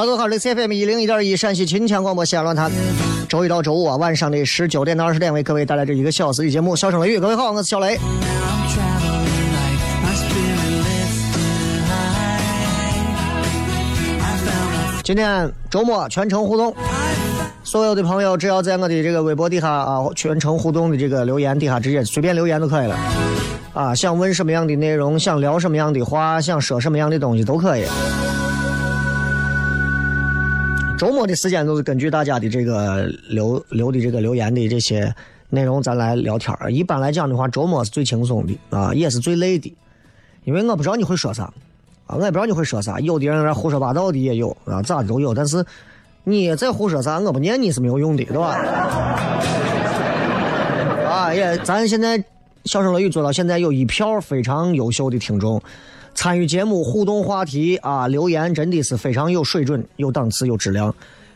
hello，各位好，这 C F M 一零一点一陕西秦腔广播西安论坛，周一到周五啊晚上的十九点到二十点为各位带来这一个小时的节目《笑声雷雨》。各位好，我是小雷。今天周末全程互动，所有的朋友只要在我的这个微博底下啊，全程互动的这个留言底下直接随便留言都可以了。啊，想问什么样的内容，想聊什么样的话，想说什么样的东西都可以。周末的时间都是根据大家的这个留留的这个留言的这些内容，咱来聊天儿一般来讲的话，周末是最轻松的啊，也是最累的，因为我不知道你会说啥啊，我也不知道你会说啥。有的人胡说八道的也有啊，咋都有。但是你再胡说啥，我不念你是没有用的，对吧？啊，也，咱现在笑声乐语做到现在有一票非常优秀的听众。参与节目互动话题啊，留言真的是非常有水准、有档次、有质量，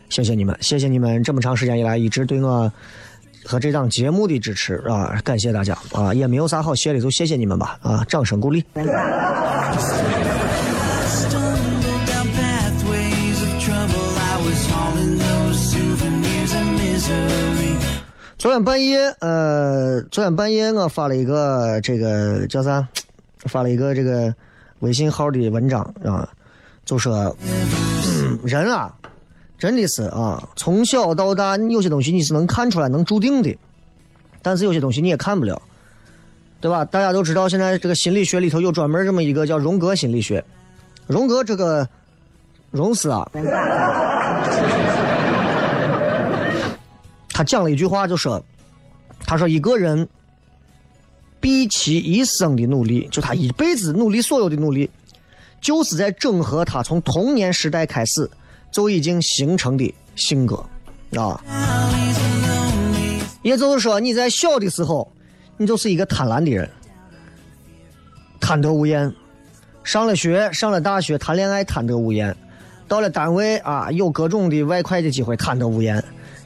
谢谢你们，谢谢你们这么长时间以来一直对我和这档节目的支持啊，感谢大家啊，也没有啥好谢的，就谢谢你们吧啊，掌声鼓励。昨天半夜，呃，昨天半夜我发了一个这个叫啥？发了一个这个。微信号的文章啊，就说人啊，真的是啊，从小到大，有些东西你是能看出来、能注定的，但是有些东西你也看不了，对吧？大家都知道，现在这个心理学里头有专门这么一个叫荣格心理学。荣格这个荣斯啊，他讲了一句话，就说，他说一个人。毕其一生的努力，就他一辈子努力所有的努力，就是在整合他从童年时代开始就已经形成的性格啊。也就是说，你在小的时候，你就是一个贪婪的人，贪得无厌；上了学，上了大学，谈恋爱贪得无厌；到了单位啊，有各种的外快的机会，贪得无厌；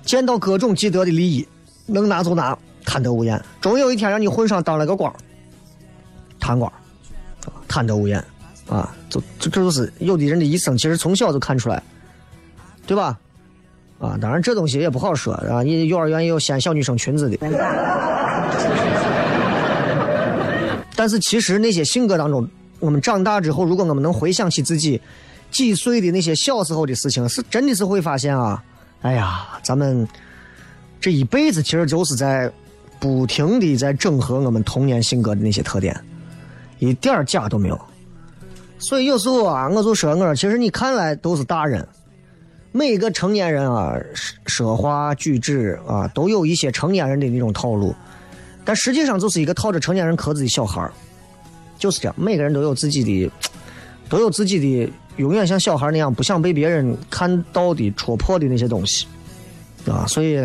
见到各种既得的利益，能拿就拿。贪得无厌，终有一天让你混上当了个官，贪官，贪得无厌，啊，就这这就是有的人的一生，其实从小就看出来，对吧？啊，当然这东西也不好说啊，你幼儿园也有掀小女生裙子的，但是其实那些性格当中，我们长大之后，如果我们能回想起自己几岁的那些小时候的事情，是真的是会发现啊，哎呀，咱们这一辈子其实就是在。不停的在整合我们童年性格的那些特点，一点假都没有。所以有时候啊，我就说，我说其实你看来都是大人，每一个成年人啊，说话举止啊，都有一些成年人的那种套路，但实际上就是一个套着成年人壳子的小孩就是这样，每个人都有自己的，都有自己的，永远像小孩那样不想被别人看到的、戳破的那些东西，啊，所以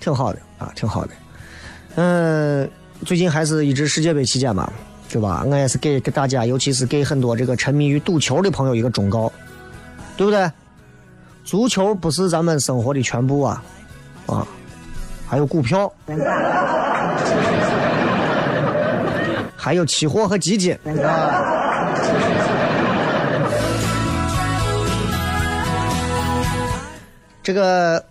挺好的啊，挺好的。嗯，最近还是一直世界杯期间嘛，对吧？我也是给给大家，尤其是给很多这个沉迷于赌球的朋友一个忠告，对不对？足球不是咱们生活的全部啊，啊，还有股票，还有期货和基金。这个。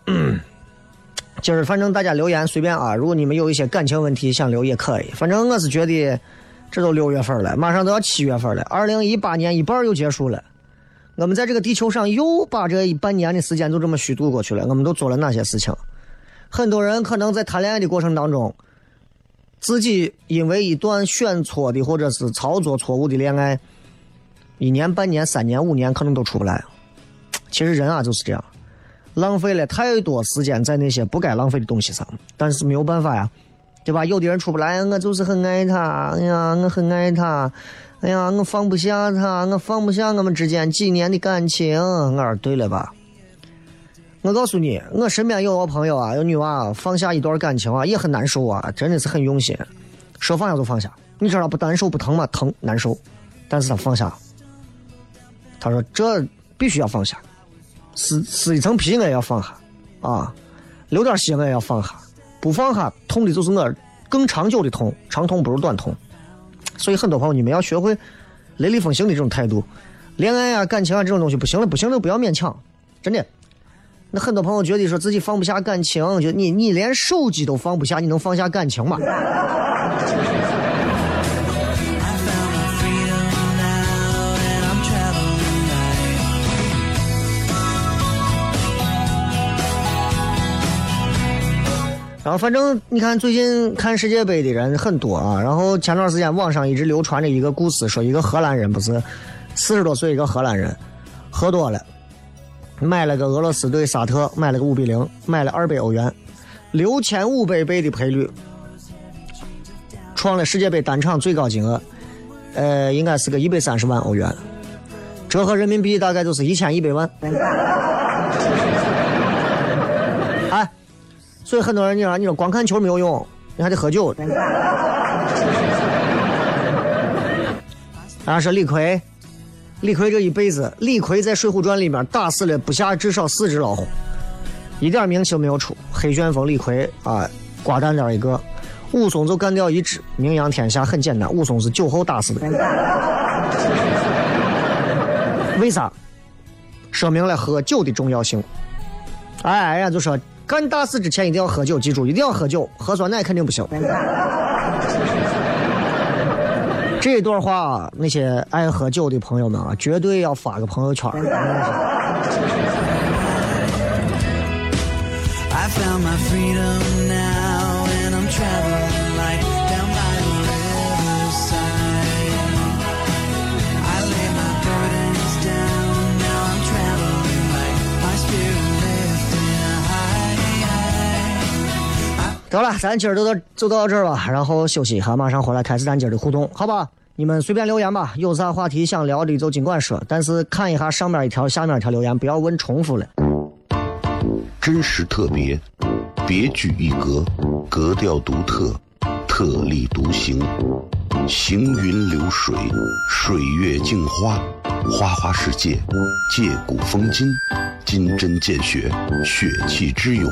今儿反正大家留言随便啊，如果你们有一些感情问题想留也可以。反正我是觉得，这都六月份了，马上都要七月份了，二零一八年一半又结束了。我们在这个地球上又把这一半年的时间就这么虚度过去了。我们都做了哪些事情？很多人可能在谈恋爱的过程当中，自己因为一段选错的或者是操作错误的恋爱，一年、半年、三年、五年可能都出不来。其实人啊就是这样。浪费了太多时间在那些不该浪费的东西上，但是没有办法呀，对吧？有的人出不来，我就是很爱他，哎呀，我很爱他，哎呀，我放不下他，我放不下我们之间几年的感情。我说对了吧？我告诉你，我身边有个朋友啊，有女娃放下一段感情啊，也很难受啊，真的是很用心，说放下就放下。你知道不难受不疼吗？疼难受，但是他放下。他说这必须要放下。撕撕一层皮我也要放下，啊，流点血我也要放下，不放下痛的就是我更长久的痛，长痛不如短痛。所以很多朋友你们要学会雷厉风行的这种态度，恋爱啊感情啊这种东西不行了不行了不要勉强，真的。那很多朋友觉得说自己放不下感情，就你你连手机都放不下，你能放下感情吗？然后反正你看，最近看世界杯的人很多啊。然后前段时间网上一直流传着一个故事，说一个荷兰人不是四十多岁一个荷兰人喝多了，买了个俄罗斯对沙特，买了个五比零，买了二百欧元，六千五百倍的赔率，创了世界杯单场最高金额，呃，应该是个一百三十万欧元，折合人民币大概就是一千一百万。所以很多人，你说你说光看球没有用，你还得喝酒。啊，说李逵，李逵这一辈子，李逵在《水浒传》里面打死了不下至少四只老虎，一点名气都没有出。黑旋风李逵啊，瓜蛋点一个，武松就干掉一只，名扬天下很简单，武松是酒后打死的。为啥？说明了喝酒的重要性。哎，人家就说。干大事之前一定要喝酒，记住一定要喝酒，喝酸奶肯定不行。这段话，那些爱喝酒的朋友们啊，绝对要发个朋友圈。I found my freedom 得了，咱今儿就到就到这儿吧，然后休息一下，马上回来开始咱今儿的互动，好吧？你们随便留言吧，有啥话题想聊的就尽管说，但是看一下上面一条、下面一条留言，不要问重复了。真实特别，别具一格，格调独特，特立独行，行云流水，水月镜花，花花世界，借古风今，金针见血，血气之勇。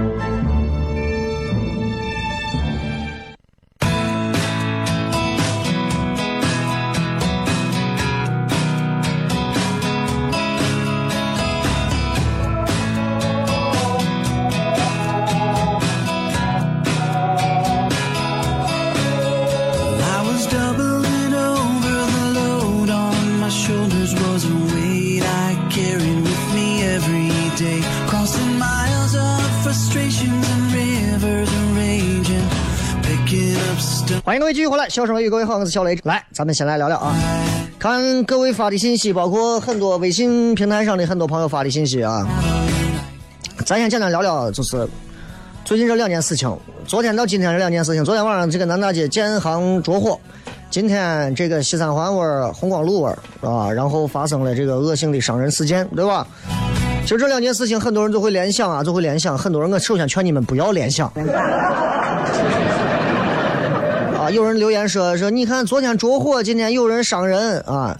欢迎各位继续回来，小声雷雨，各位好，我是小雷。来，咱们先来聊聊啊，看各位发的信息，包括很多微信平台上的很多朋友发的信息啊。咱先简单聊聊，就是最近这两件事情。昨天到今天这两件事情，昨天晚上这个南大街建行着火，今天这个西三环味红光路味啊，然后发生了这个恶性的伤人事件，对吧？其实这两件事情，很多人都会联想啊，都会联想。很多人，我首先劝你们不要联想。有人留言说说，你看昨天着火，今天有人伤人啊！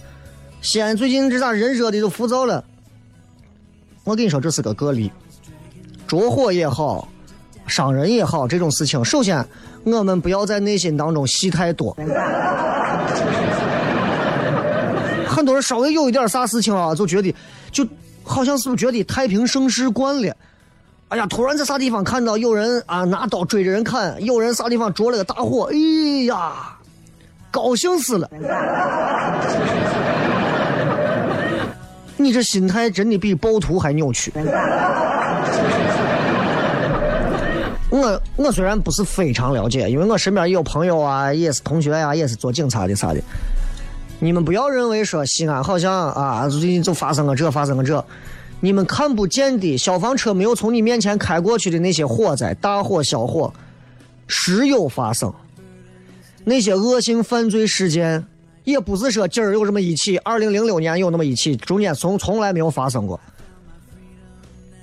西安最近这咋人热的都浮躁了？我跟你说，这是个个例，着火也好，伤人也好，这种事情，首先我们不要在内心当中戏太多。很多人稍微有一点啥事情啊，就觉得就好像是不是觉得太平盛世惯了。哎呀！突然在啥地方看到有人啊拿刀追着人砍，有人啥地方着了个大火，哎呀，高兴死了！你这心态真的比暴徒还扭曲。我我虽然不是非常了解，因为我身边也有朋友啊，也是同学呀，也是做警察的啥的。你们不要认为说西安好像啊最近就发生了这，发生了这。你们看不见的消防车没有从你面前开过去的那些火灾、大火、小火，时有发生。那些恶性犯罪事件，也不是说今儿有这么一起，二零零六年有那么一起，中间从从来没有发生过。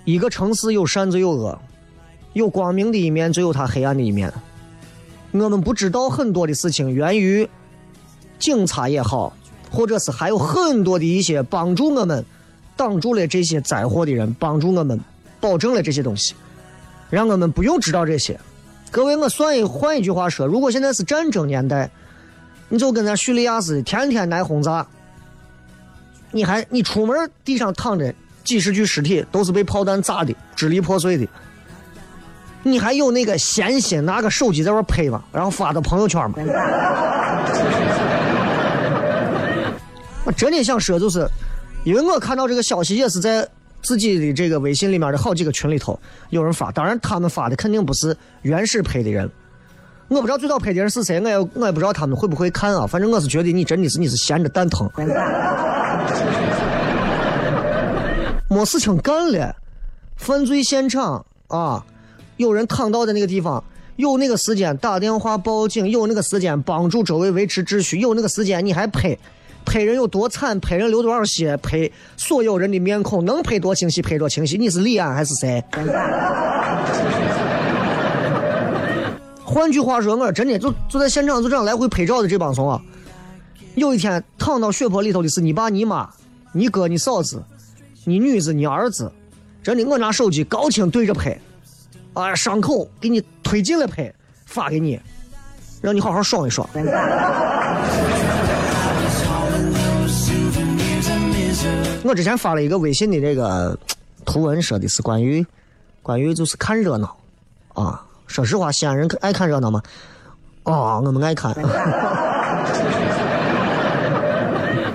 一个城市有善就有恶，有光明的一面就有它黑暗的一面。我们不知道很多的事情源于警察也好，或者是还有很多的一些帮助我们。挡住了这些灾祸的人，帮助我们保证了这些东西，让我们不用知道这些。各位，我算一换一句话说，如果现在是战争年代，你就跟咱叙利亚似的，天天挨轰炸，你还你出门地上躺着几十具尸体，都是被炮弹炸的支离破碎的，你还有那个闲心拿个手机在那拍吗？然后发到朋友圈吗？我真的想说，就是。因为我看到这个消息也是在自己的这个微信里面的好几个群里头有人发，当然他们发的肯定不是原始拍的人，我不知道最早拍的人是谁，我也我也不知道他们会不会看啊。反正我是觉得你真的是你是闲着蛋疼，没事情干了，犯罪现场啊，有人躺到的那个地方，有那个时间打电话报警，有那个时间帮助周围维持秩序，有那个时间你还拍。拍人有多惨，拍人流多少血，拍所有人的面孔，能拍多清晰拍多清晰。你是李安还是谁？换句话说，我真的就就在现场就这样来回拍照的这帮怂啊！有一天躺到血泊里头的是你爸、你妈、你哥、你嫂子、你女子、你儿子，真的，我拿手机高清对着拍，啊，伤口给你推进了拍，发给你，让你好好爽一爽。我之前发了一个微信的这个 图文，说的是关于关于就是看热闹啊。说实话，西安人爱看热闹吗？哦，我们爱看。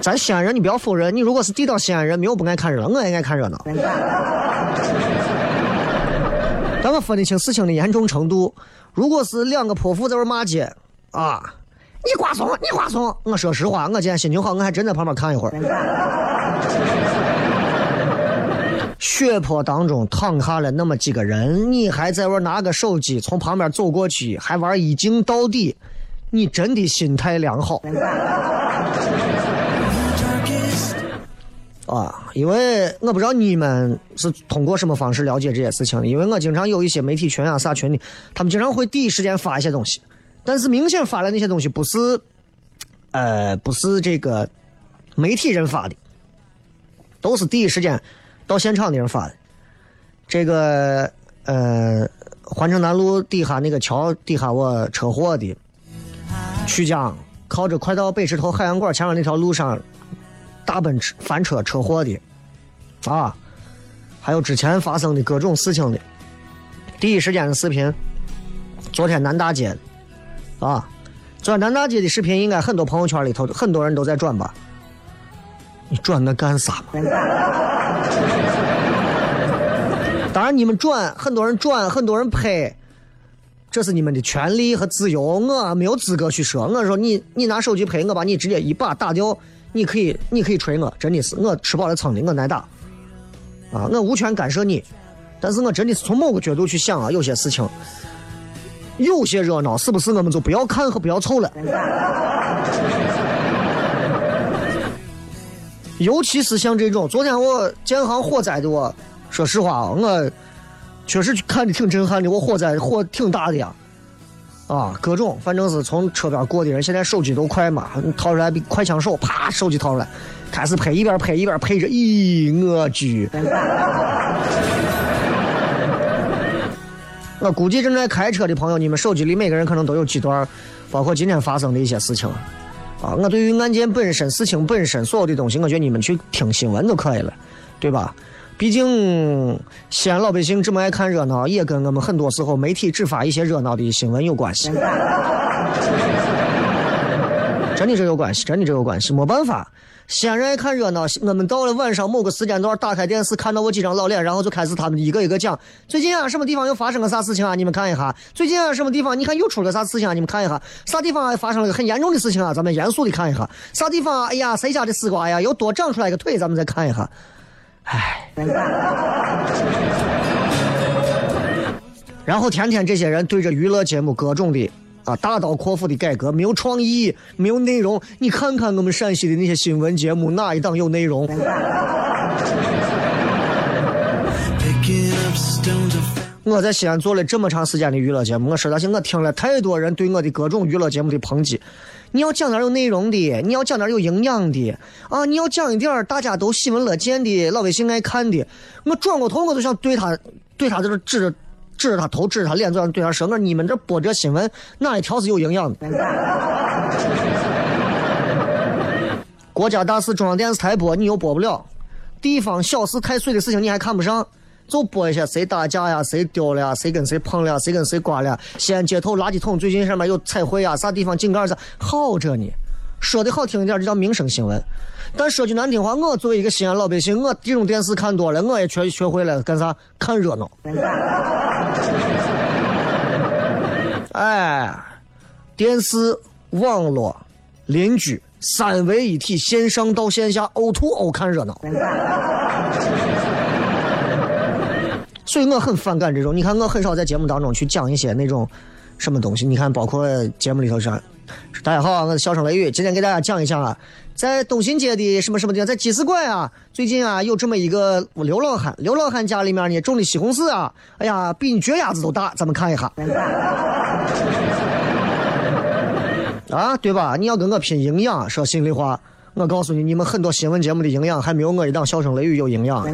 咱西安人，你不要否认，你如果是地道西安人，没有不爱看热闹，我也爱看热闹。但我分得清事情的严重程度。如果是两个泼妇在这骂街啊，你瓜怂，你瓜怂。我说实话，我今天心情好，我还真在旁边看一会儿。血泊当中躺下了那么几个人，你还在玩拿个手机从旁边走过去，还玩一镜到底，你真的心态良好。啊，因为我不知道你们是通过什么方式了解这些事情的，因为我经常有一些媒体群啊、啥群的，他们经常会第一时间发一些东西，但是明显发的那些东西不是，呃，不是这个媒体人发的，都是第一时间到现场的人发的。这个呃，环城南路底下那个桥底下我车祸的，曲江靠着快到北石头海洋馆前面那条路上。大奔驰翻车车祸的，啊，还有之前发生的各种事情的，第一时间的视频，昨天南大街，啊，昨天南大街的视频应该很多朋友圈里头很多人都在转吧？你转那干啥嘛？当然你们转，很多人转，很多人拍，这是你们的权利和自由，我没有资格去说。我说你，你拿手机拍，我把你直接一把打掉。你可以，你可以锤我，真的是我吃饱了撑的，我挨打，啊，我无权干涉你，但是我真的是从某个角度去想啊，有些事情，有些热闹是不是我们就不要看和不要凑了？尤其是像这种，昨天我建行火灾的，我说实话，我确实看的挺震撼的，我火灾火挺大的呀。啊，各种，反正是从车边过的人，现在手机都快嘛，掏出来比快枪手，啪，手机掏出来，开始拍，一边拍一边配着，咦，我去！我估计正在开车的朋友，你们手机里每个人可能都有几段，包括今天发生的一些事情。啊，我对于案件本身、事情本身所有的东西，我觉得你们去听新闻就可以了，对吧？毕竟西安老百姓这么爱看热闹，也跟我们很多时候媒体只发一些热闹的新闻有关系。真的这有关系，真的这有关系，没办法。西安人爱看热闹，我们到了晚上某个时间段，打开电视看到我几张老脸，然后就开始他们一个一个讲：最近啊，什么地方又发生了啥事情啊？你们看一下。最近啊，什么地方？你看又出了啥事情啊？你们看一下。啥地方发生了个很严重的事情啊？咱们严肃的看一下。啥地方？哎呀，谁家的丝瓜呀，又多长出来一个腿？咱们再看一下。唉，然后天天这些人对着娱乐节目各种的啊大刀阔斧的改革，没有创意，没有内容。你看看我们陕西的那些新闻节目，哪一档有内容？我在西安做了这么长时间的娱乐节目，我实在是我听了太多人对我的各种娱乐节目的抨击。你要讲点有内容的，你要讲点有营养的啊！你要讲一点大家都喜闻乐见的、老百姓爱看的。我转过头，我就想对他，对他在这指着指着他头，指着他脸，就想对他说：“我你们这播这新闻哪一条是有营养的？”国家大事中央电视台播，你又播不了；地方小事太碎的事情，你还看不上。就播一些谁打架呀，谁丢了呀，谁跟谁碰了呀，谁跟谁刮了。呀。西安街头垃圾桶最近上面有彩绘呀，啥地方井盖子好着呢？说的好听一点，就叫民生新闻。但说句难听话，我作为一个西安老百姓，我这种电视看多了，我也学学会了干啥？看热闹。哎，电视、网络、邻居三位一体，线上到线下，O to O 看热闹。所以我很反感这种。你看，我很少在节目当中去讲一些那种什么东西。你看，包括节目里头上，大家好，我是笑声雷雨，今天给大家讲一讲啊，在东新街的什么什么地方，在鸡丝馆啊，最近啊有这么一个刘老汉，刘老汉家里面呢种的西红柿啊，哎呀，比你脚丫子都大，咱们看一下。啊，对吧？你要跟我拼营养，说心里话，我告诉你，你们很多新闻节目的营养还没有我一档笑声雷雨有营养。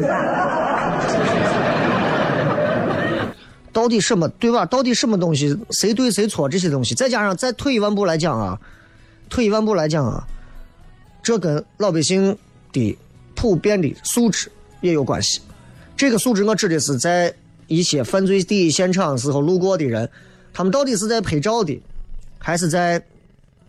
到底什么对吧？到底什么东西谁对谁错？这些东西再加上再退一万步来讲啊，退一万步来讲啊，这跟老百姓的普遍的素质也有关系。这个素质我指的是在一些犯罪第一现场时候路过的人，他们到底是在拍照的，还是在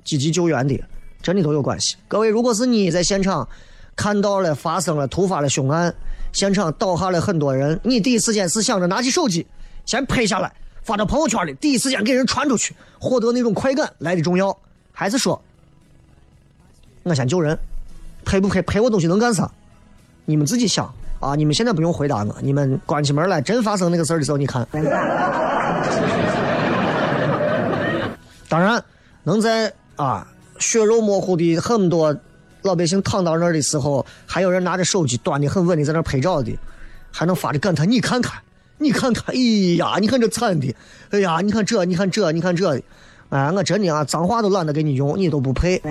积极救援的，真的都有关系。各位，如果是你在现场看到了发生了突发的凶案，现场倒下了很多人，你第一时间是想着拿起手机。先拍下来，发到朋友圈里，第一时间给人传出去，获得那种快感来的重要，还是说，我先救人，拍不拍，拍我东西能干啥？你们自己想啊！你们现在不用回答我，你们关起门来，真发生那个事儿的时候，你看。当然，能在啊血肉模糊的很多老百姓躺到那儿的时候，还有人拿着手机端的很稳的在那儿拍照的，还能发着感叹：“你看看，你看看，哎呀，你看这惨的，哎呀，你看这，你看这，你看这的。”哎，我真的啊，脏话都懒得给你用，你都不配。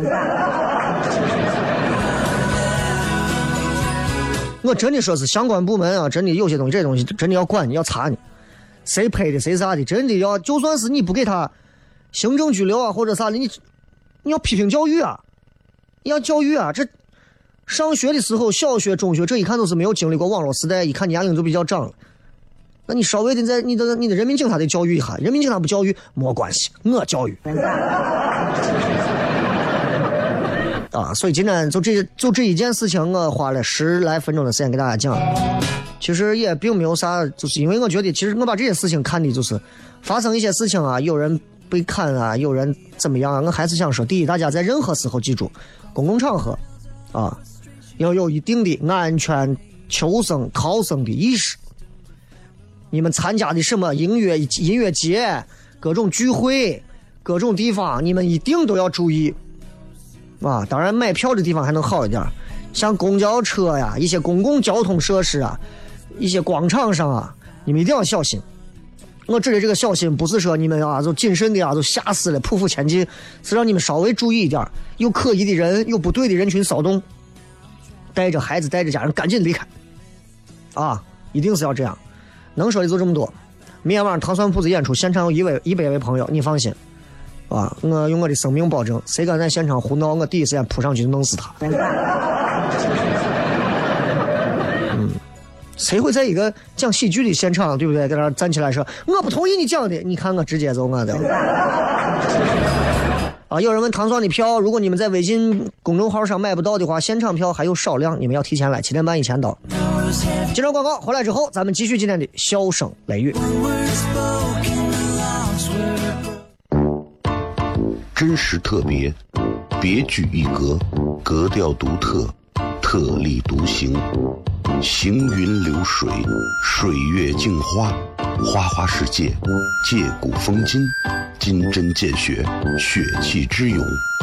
我真的说是相关部门啊，真的有些东西，这东西真的要管，你要查你，谁拍的，谁啥的，真的要，就算是你不给他行政拘留啊，或者啥的，你你要批评教育啊，你要教育啊。这上学的时候，小学、中学，这一看都是没有经历过网络时代，一看年龄就比较长了。那你稍微的在你的你的人民警察得教育一下，人民警察不教育没关系，我教育。啊，所以今天就这就这一件事情，我花了十来分钟的时间给大家讲。其实也并没有啥，就是因为我觉得，其实我把这些事情看的就是发生一些事情啊，有人被砍啊，有人怎么样啊，我还是想说，第一，大家在任何时候记住，公共场合啊，要有一定的安全求生逃生的意识。你们参加的什么音乐音乐节、各种聚会、各种地方，你们一定都要注意啊！当然，买票的地方还能好一点，像公交车呀、一些公共交通设施啊、一些广场上啊，你们一定要小心。我指的这个小心，不是说你们啊就谨慎的啊就吓死了匍匐前进，是让你们稍微注意一点，有可疑的人、有不对的人群骚动，带着孩子、带着家人赶紧离开啊！一定是要这样。能说的就这么多。明天晚上糖蒜铺子演出，现场有一位一百位朋友，你放心，啊，我用我的生命保证，谁敢在现场胡闹，我第一时间扑上去弄死他。嗯，谁会在一个讲喜剧的现场，对不对，在那站起来说我不同意你讲的？你看我直接就我的。啊！有人问糖蒜的票，如果你们在微信公众号上买不到的话，现场票还有少量，你们要提前来，七点半以前到。接着广告回来之后，咱们继续今天的笑声雷雨。真实特别，别具一格，格调独特，特立独行，行云流水，水月镜花，花花世界，借古风今。金针见血，血气之勇，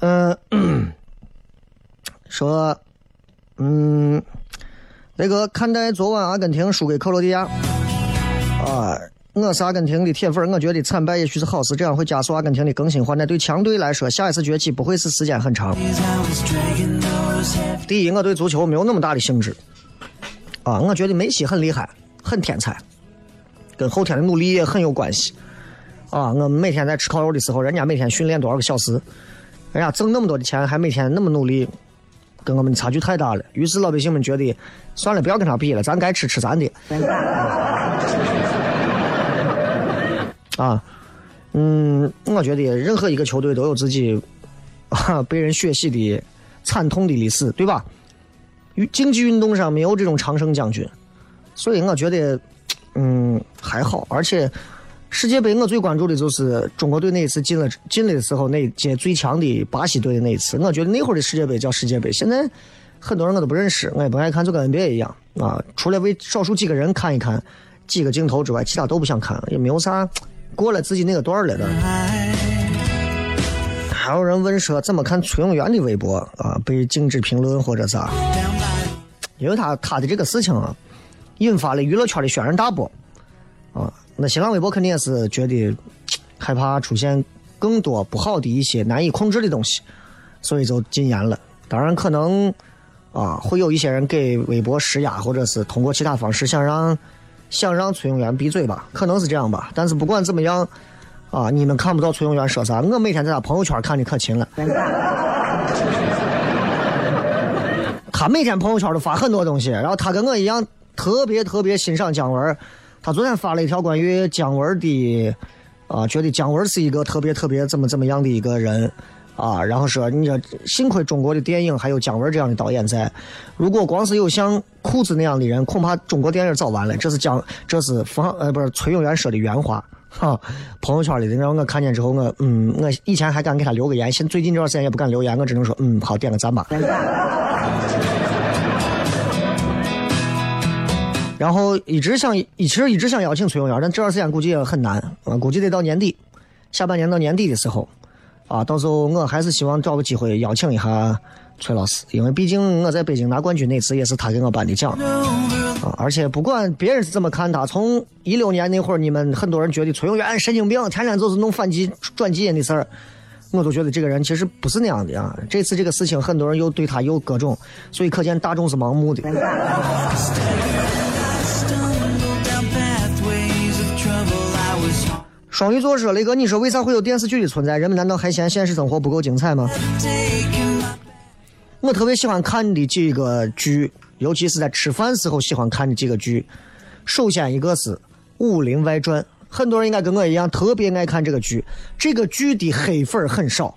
嗯说，嗯，那个看待昨晚阿根廷输给克罗地亚，啊，我是阿根廷的铁粉，我觉得惨败也许是好事，这样会加速阿根廷的更新换代。对强队来说，下一次崛起不会是时间很长。第一，我对足球没有那么大的兴致，啊，我觉得梅西很厉害，很天才，跟后天的努力也很有关系。啊，我们每天在吃烤肉的时候，人家每天训练多少个小时，人家挣那么多的钱，还每天那么努力。跟我们差距太大了，于是老百姓们觉得，算了，不要跟他比了，咱该吃吃咱的。啊，嗯，我觉得任何一个球队都有自己啊被人学习的惨痛的历史，对吧？竞技运动上没有这种常胜将军，所以我觉得，嗯，还好。而且世界杯我最关注的就是中国队那一次进了进了的时候，那届最强的巴西队的那一次。我觉得那会儿的世界杯叫世界杯，现在很多人我都不认识，我也不爱看，就跟 NBA 一样啊，除了为少数几个人看一看几个镜头之外，其他都不想看，也没有啥过了自己那个段儿了的。还有人问说怎么看崔永元的微博啊？被禁止评论或者啥？因为他他的这个事情啊，引发了娱乐圈的轩然大波啊。那新浪微博肯定也是觉得害怕出现更多不好的一些难以控制的东西，所以就禁言了。当然可能啊，会有一些人给微博施压，或者是通过其他方式想让想让崔永元闭嘴吧，可能是这样吧。但是不管怎么样。啊！你们看不到崔永元说啥？我每天在他朋友圈看的可勤了。他每天朋友圈都发很多东西，然后他跟我一样特别特别欣赏姜文。他昨天发了一条关于姜文的，啊，觉得姜文是一个特别特别怎么怎么样的一个人，啊，然后说你这幸亏中国的电影还有姜文这样的导演在，如果光是有像裤子那样的人，恐怕中国电影早完了。这是姜，这是方呃不是崔永元说的原话。哈，朋友圈里的，然后我看见之后，我嗯，我以前还敢给他留个言，现最近这段时间也不敢留言，我只能说嗯，好，点个赞吧。然后一直想，其实一直想邀请崔永元，但这段时间估计也很难，啊，估计得到年底，下半年到年底的时候，啊，到时候我还是希望找个机会邀请一下崔老师，因为毕竟我在北京拿冠军那次也是他给我颁的奖。啊！而且不管别人是怎么看他，从一六年那会儿，你们很多人觉得崔永元神经病，天天就是弄反击转基因的事儿，我都觉得这个人其实不是那样的啊。这次这个事情，很多人又对他有各种，所以可见大众是盲目的。双鱼座说：“雷哥，你说为啥会有电视剧的存在？人们难道还嫌现实生活不够精彩吗？”我特别喜欢看的几个剧。尤其是在吃饭时候喜欢看的几个剧，首先一个是《武林外传》，很多人应该跟我一样特别爱看这个剧。这个剧的黑粉很少，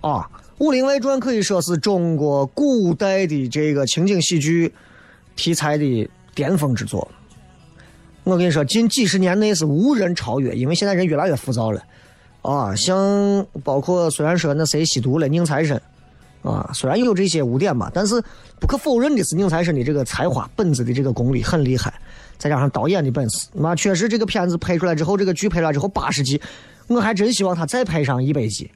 啊，《武林外传》可以说是中国古代的这个情景喜剧题材的巅峰之作。我跟你说，近几十年内是无人超越，因为现在人越来越浮躁了，啊，像包括虽然说那谁吸毒了，宁财神。啊，虽然有这些污点吧，但是不可否认的是宁财神的这个才华、本子的这个功力很厉害，再加上导演的本事，那确实这个片子拍出来之后，这个剧拍出来之后八十集，我还真希望他再拍上一百集。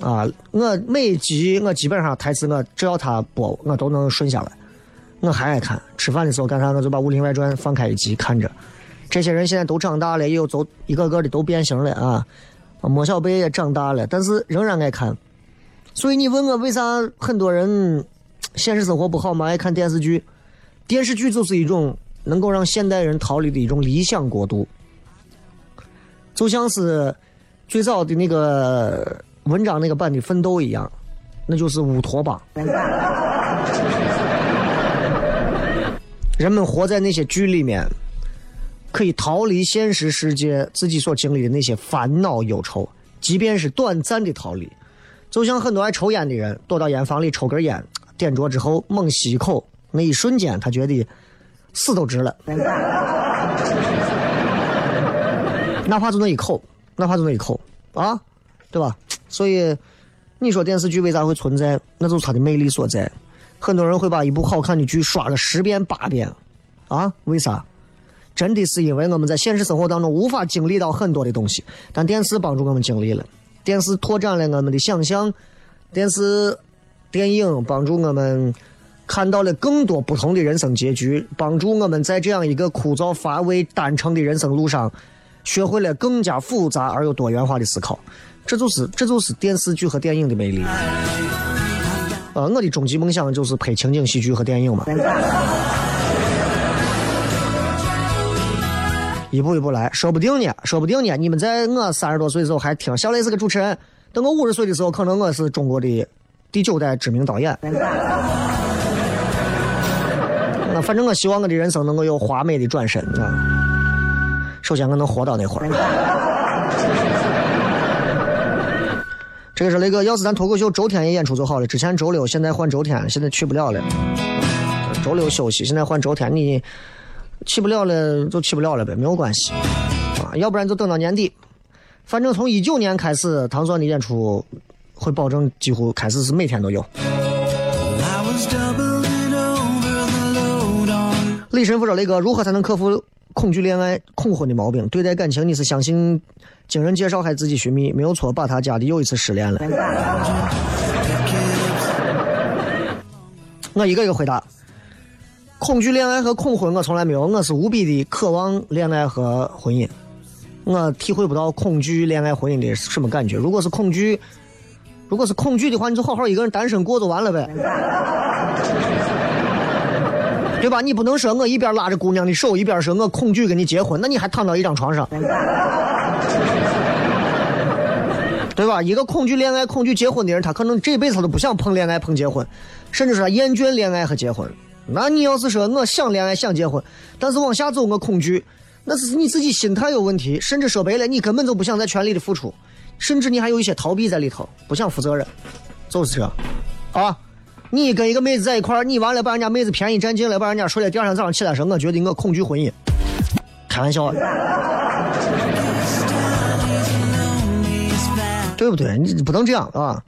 啊，我每集我基本上台词我只要他播，我都能顺下来。我还爱看，吃饭的时候干啥我就把《武林外传》放开一集看着。这些人现在都长大了，也有走一个个的都变形了啊，莫小贝也长大了，但是仍然爱看。所以你问我为啥很多人现实生活不好嘛？爱看电视剧，电视剧就是一种能够让现代人逃离的一种理想国度，就像是最早的那个文章那个版的《奋斗》一样，那就是乌托邦。人们活在那些剧里面，可以逃离现实世界自己所经历的那些烦恼忧愁，即便是短暂的逃离。就像很多爱抽烟的人，躲到烟房里抽根烟，点着之后猛吸一口，那一瞬间他觉得死都值了。哪怕就那一口，哪怕就那一口啊，对吧？所以你说电视剧为啥会存在？那就是它的魅力所在。很多人会把一部好看的剧刷个十遍八遍，啊？为啥？真的是因为我们在现实生活当中无法经历到很多的东西，但电视帮助我们经历了。电视拓展了我们的想象，电视电影帮助我们看到了更多不同的人生结局，帮助我们在这样一个枯燥乏味、单程的人生路上，学会了更加复杂而又多元化的思考。这就是这就是电视剧和电影的魅力。呃，我的终极梦想就是拍情景喜剧和电影嘛。一步一步来，说不定呢，说不定呢。你们在我三十多岁的时候还听小雷是个主持人，等我五十岁的时候，可能我是中国的第九代知名导演。那反正我希望我的人生能够有华美的转身啊。首先我能活到那会儿。这个是雷哥，要是咱脱口秀周天也演出就好了。之前周六，现在换周天，现在去不了了。周六休息，现在换周天，你去不了了就去不了了呗，没有关系啊。要不然就等到年底，反正从一九年开始，唐钻的演出会保证几乎开始是每天都有。李神父说：“雷哥，如何才能克服恐惧恋爱、恐婚的毛病？对待感情，你是相信经人介绍还是自己寻觅？没有错，把他家的又一次失恋了。我一个一个回答。恐惧恋爱和恐婚，我从来没有。我是无比的渴望恋爱和婚姻。我体会不到恐惧恋爱、婚姻的什么感觉。如果是恐惧，如果是恐惧的话，你就好好一个人单身过就完了呗。”对吧？你不能说我一边拉着姑娘的手，一边说我恐惧跟你结婚，那你还躺到一张床上，对吧？一个恐惧恋爱、恐惧结婚的人，他可能这辈子他都不想碰恋爱、碰结婚，甚至说他厌倦恋爱和结婚。那你要是说我想恋爱、想结婚，但是往下走我恐惧，那是你自己心态有问题，甚至说白了，你根本就不想在全力的付出，甚至你还有一些逃避在里头，不想负责任，就是这，啊。你跟一个妹子在一块儿，你完了把人家妹子便宜占尽了，把人家睡了，第二天早上起来说，我觉得我恐惧婚姻，开玩笑，对不对？你不能这样啊！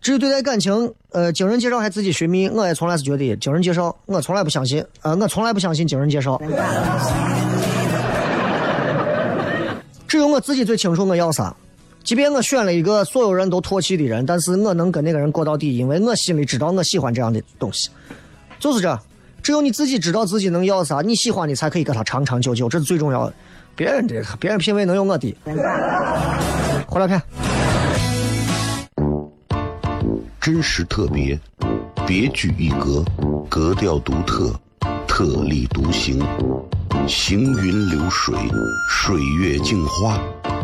至于对待感情，呃，经人介绍还自己寻觅，我也从来是觉得经人介绍，我从来不相信，呃，我从来不相信经人介绍，只有我自己最清楚我要啥。即便我选了一个所有人都唾弃的人，但是我能跟那个人过到底，因为我心里知道我喜欢这样的东西，就是这。只有你自己知道自己能要啥，你喜欢的才可以跟他长长久久，这是最重要的。别人的别人品味能有我的？回来看，真实特别，别具一格，格调独特，特立独行，行云流水，水月镜花。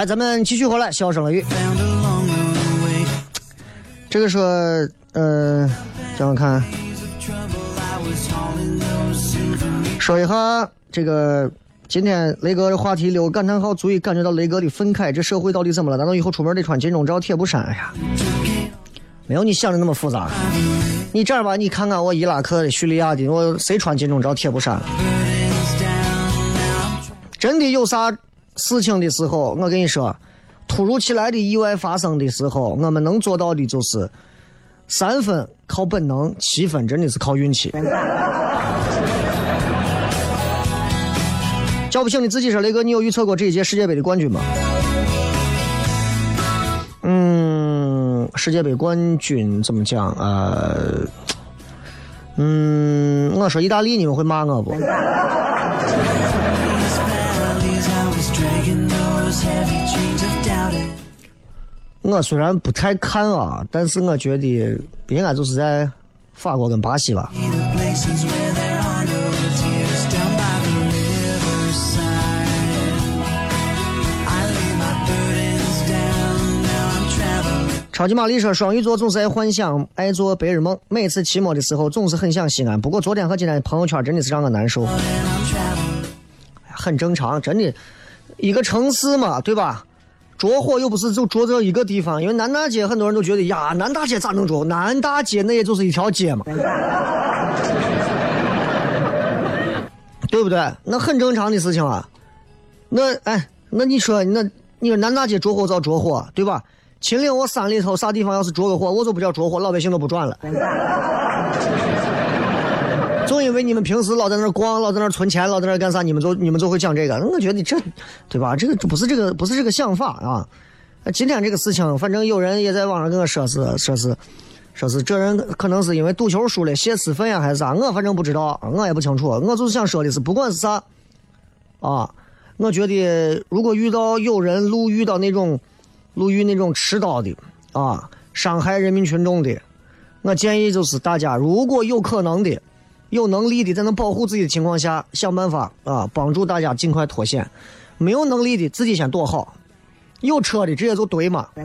来，咱们继续回来，笑声雷雨。这个说，呃，让我看，说一下这个今天雷哥的话题留感叹号，足以感觉到雷哥的愤慨。这社会到底怎么了？难道以后出门得穿金钟罩铁布衫？哎呀，没有你想的那么复杂。你这样吧，你看看我伊拉克的、叙利亚的，我谁穿金钟罩铁布衫？真的有啥？事情的时候，我跟你说，突如其来的意外发生的时候，我们能做到的就是三分靠本能，七分真的是靠运气。叫不醒你自己说，雷哥，你有预测过这一届世界杯的冠军吗？嗯，世界杯冠军怎么讲呃？嗯，我说意大利，你们会骂我不？我虽然不太看啊，但是我觉得应该就是在法国跟巴西吧。超级玛丽说：“双鱼座总是爱幻想，爱做白日梦。每次期末的时候，总是很想西安。不过昨天和今天的朋友圈真的是让我难受。很正常，真的，一个城市嘛，对吧？着火又不是就着这一个地方。因为南大街很多人都觉得呀，南大街咋能着？南大街那也就是一条街嘛，对不对？那很正常的事情啊。那哎，那你说，那你说南大街着火遭着火，对吧？”秦岭我山里头啥地方要是着个火，我就不叫着火，老百姓都不转了。总因为你们平时老在那儿逛，老在那存钱，老在那干啥，你们就你们就会讲这个。我觉得这，对吧？这个不是这个不是这个想法啊。今天这个事情，反正有人也在网上跟我说是说是说是这人可能是因为赌球输了泄私愤呀，还是啥？我反正不知道，我也不清楚。我就是想说的是，不管是啥啊，我觉得如果遇到有人路遇到那种。路遇那种持刀的啊，伤害人民群众的，我建议就是大家如果有可能的、有能力的，在能保护自己的情况下，想办法啊，帮助大家尽快脱险。没有能力的，自己先躲好。有车的直接就怼嘛。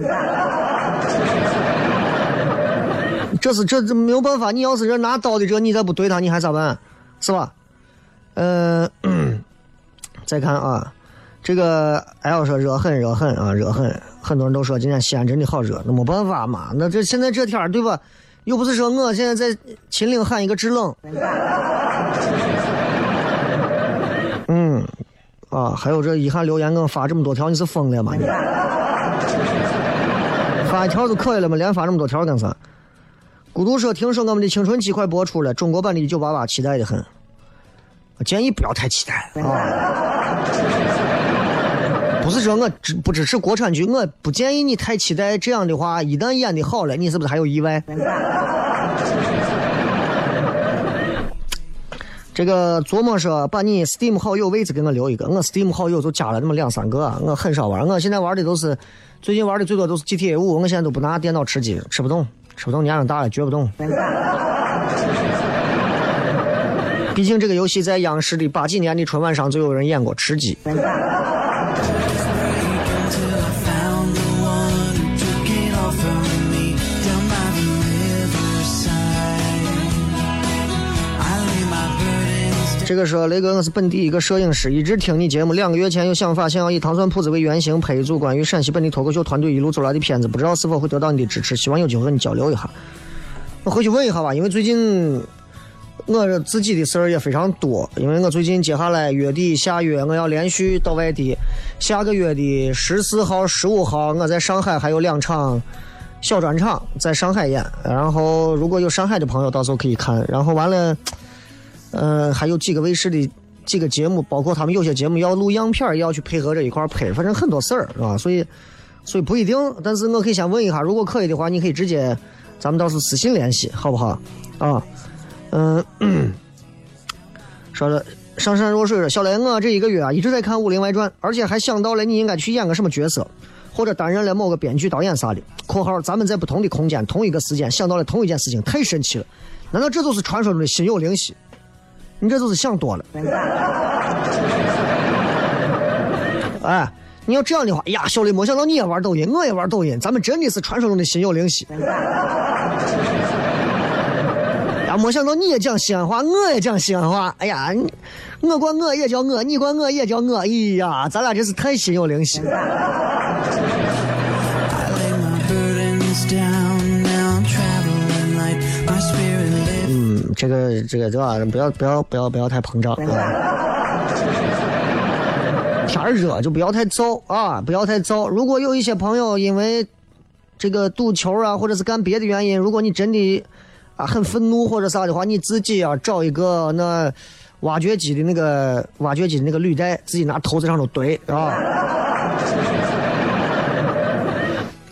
这是这这没有办法。你要是这拿刀的这，你再不怼他，你还咋办？是吧？嗯，再看啊。这个 L 说热很热很啊热很，很多人都说今天西安真的好热，那没办法嘛，那这现在这天对吧？又不是说我现在在秦岭喊一个制冷。嗯，啊，还有这一喊留言给我发这么多条，你是疯了吗？你发一条就可以了吗？连发这么多条干啥？孤独说听说我们的青春期快播出了，中国版的一九八八期待的很，我建议不要太期待啊。不是说我支不支持国产剧，我不建议你太期待。这样的话，一旦演的好了，你是不是还有意外？这个琢磨说，把你 Steam 好友位置给我留一个。我 Steam 好友就加了那么两三个，我很少玩。我现在玩的都是，最近玩的最多都是 GTA 五。我现在都不拿电脑吃鸡，吃不动，吃不动，年龄大了，绝不动。毕竟这个游戏在央视的八几年的春晚上就有人演过吃鸡。这个说雷哥，我是本地一个摄影师，一直听你节目。两个月前有想法，想要以糖蒜铺子为原型拍一组关于陕西本地脱口秀团队一路走来的片子，不知道是否会得到你的支持？希望有机会和你交流一下。我回去问一下吧，因为最近我自己的事儿也非常多。因为我最近接下来月底下月我要连续到外地，下个月的十四号、十五号我在上海还有两场小专场在上海演。然后如果有上海的朋友，到时候可以看。然后完了。嗯，还有几个卫视的几个节目，包括他们有些节目要录样片，也要去配合着一块拍，反正很多事儿，是吧？所以，所以不一定。但是我可以先问一下，如果可以的话，你可以直接，咱们到时候私信联系，好不好？啊，嗯，说了，上善若水说，小雷，我这一个月啊一直在看《武林外传》，而且还想到了你应该去演个什么角色，或者担任了某个编剧、导演啥的。（括号咱们在不同的空间、同一个时间想到了同一件事情，太神奇了！难道这就是传说中的心有灵犀？你这就是想多了。哎，你要这样的话，呀，小雷，没想到你也玩抖音，我也玩抖音，咱们真的是传说中的心有灵犀。呀，没想到你也讲西安话，我也讲西安话。哎呀，我管我也叫我，你管我也叫我。哎呀，咱俩真是太心有灵犀。这个这个对吧？不要不要不要不要太膨胀啊！天热就不要太燥啊！不要太燥。如果有一些朋友因为这个赌球啊，或者是干别的原因，如果你真的啊很愤怒或者啥的话，你自己啊找一个那挖掘机的那个挖掘机的那个履带，自己拿头子上头怼啊！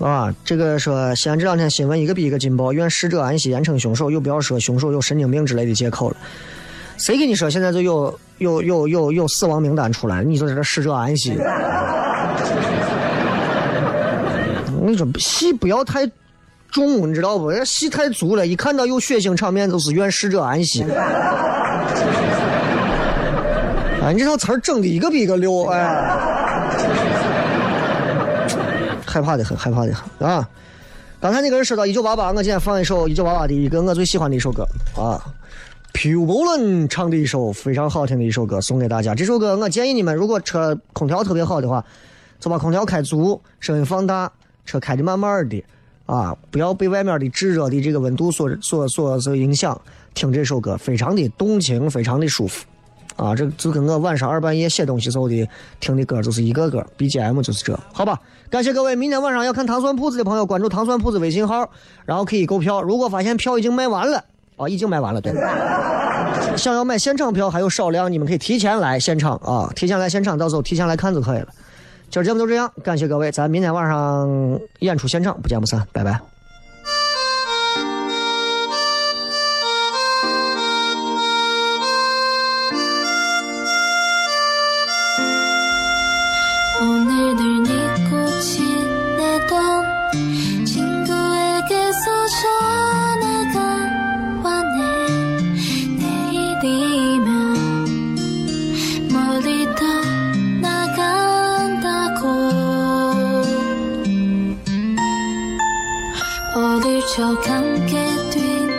啊，这个说西安这两天新闻一个比一个劲爆，愿逝者安息，严惩凶手，又不要说凶手有神经病之类的借口了。谁跟你说现在就有有有有有死亡名单出来？你就在这逝者安息？你说，戏不要太重，你知道不？人戏太足了，一看到有血腥场面，就是愿逝者安息。哎，你这套词儿整的一个比一个溜，哎，害怕的很，害怕的很啊！刚才那个人说到一九八八，我今天放一首一九八八的一个我最喜欢的一首歌啊 p u b l n 唱的一首非常好听的一首歌，送给大家。这首歌我建议你们，如果车空调特别好的话，就把空调开足，声音放大，车开的慢慢的啊，不要被外面的炙热的这个温度所所所所影响，听这首歌非常的动情，非常的舒服。啊，这就跟我晚上二半夜写东西时候的听的歌就是一个歌，BGM 就是这，好吧？感谢各位，明天晚上要看糖蒜铺子的朋友关注糖蒜铺子微信号，然后可以购票。如果发现票已经卖完了，啊，已经卖完了，对。想要买现场票还有少量，你们可以提前来现场啊，提前来现场，到时候提前来看就可以了。今儿节目就这样，感谢各位，咱明天晚上演出现场不见不散，拜拜。 어딜 척 함께 뛰